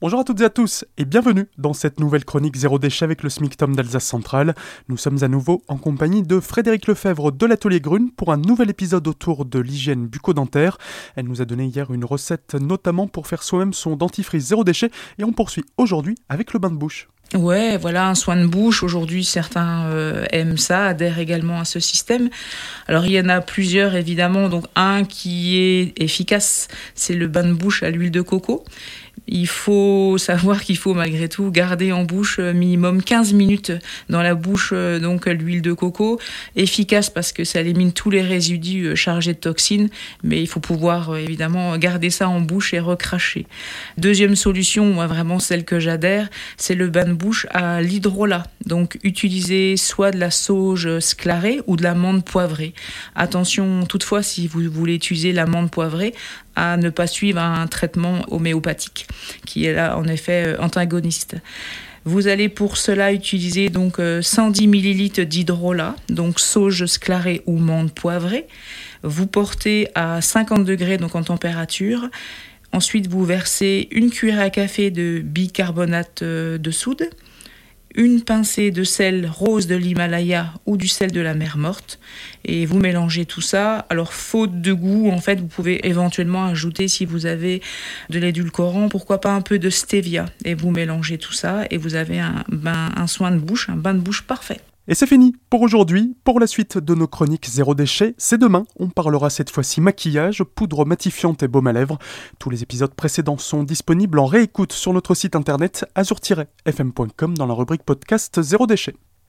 Bonjour à toutes et à tous et bienvenue dans cette nouvelle chronique Zéro déchet avec le SMICTOM d'Alsace Centrale. Nous sommes à nouveau en compagnie de Frédéric Lefebvre de l'Atelier Grune pour un nouvel épisode autour de l'hygiène bucco-dentaire. Elle nous a donné hier une recette notamment pour faire soi-même son dentifrice zéro déchet et on poursuit aujourd'hui avec le bain de bouche. Ouais, voilà un soin de bouche. Aujourd'hui, certains euh, aiment ça, adhèrent également à ce système. Alors, il y en a plusieurs, évidemment. Donc, un qui est efficace, c'est le bain de bouche à l'huile de coco. Il faut savoir qu'il faut malgré tout garder en bouche euh, minimum 15 minutes dans la bouche euh, donc l'huile de coco efficace parce que ça élimine tous les résidus euh, chargés de toxines mais il faut pouvoir évidemment garder ça en bouche et recracher. Deuxième solution, moi vraiment celle que j'adhère, c'est le bain de bouche à l'hydrolat. Donc utiliser soit de la sauge sclarée ou de l'amande poivrée. Attention toutefois si vous voulez utiliser l'amande poivrée à ne pas suivre un traitement homéopathique qui est là en effet euh, antagoniste. Vous allez pour cela utiliser donc 110 euh, ml d'hydrolat, donc sauge sclarée ou menthe poivrée. Vous portez à 50 degrés donc en température. Ensuite, vous versez une cuillère à café de bicarbonate euh, de soude une pincée de sel rose de l'Himalaya ou du sel de la mer morte et vous mélangez tout ça. Alors faute de goût, en fait, vous pouvez éventuellement ajouter si vous avez de l'édulcorant, pourquoi pas un peu de stevia et vous mélangez tout ça et vous avez un, un soin de bouche, un bain de bouche parfait. Et c'est fini pour aujourd'hui. Pour la suite de nos chroniques zéro déchet, c'est demain. On parlera cette fois-ci maquillage, poudre matifiante et baume à lèvres. Tous les épisodes précédents sont disponibles en réécoute sur notre site internet azur-fm.com dans la rubrique podcast zéro déchet.